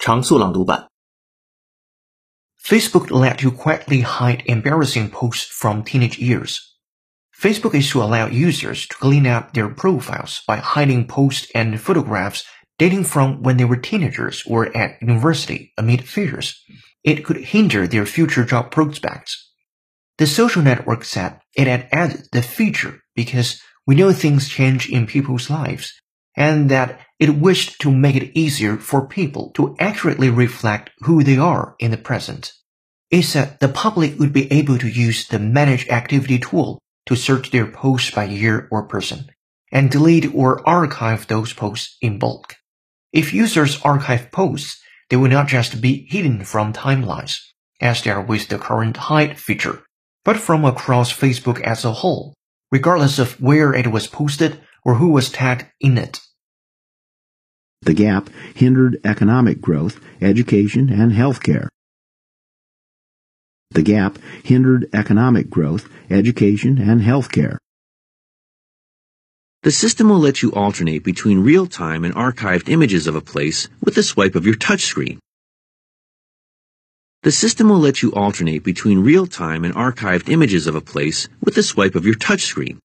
常速朗读版。Facebook let you quietly hide embarrassing posts from teenage years. Facebook is to allow users to clean up their profiles by hiding posts and photographs dating from when they were teenagers or at university amid fears it could hinder their future job prospects. The social network said it had added the feature because we know things change in people's lives and that it wished to make it easier for people to accurately reflect who they are in the present. It said the public would be able to use the Manage Activity tool to search their posts by year or person, and delete or archive those posts in bulk. If users archive posts, they will not just be hidden from timelines, as they are with the current hide feature, but from across Facebook as a whole, regardless of where it was posted or who was tagged in it. The gap hindered economic growth, education, and healthcare. The gap hindered economic growth, education, and healthcare. The system will let you alternate between real-time and archived images of a place with a swipe of your touchscreen. The system will let you alternate between real-time and archived images of a place with a swipe of your touchscreen.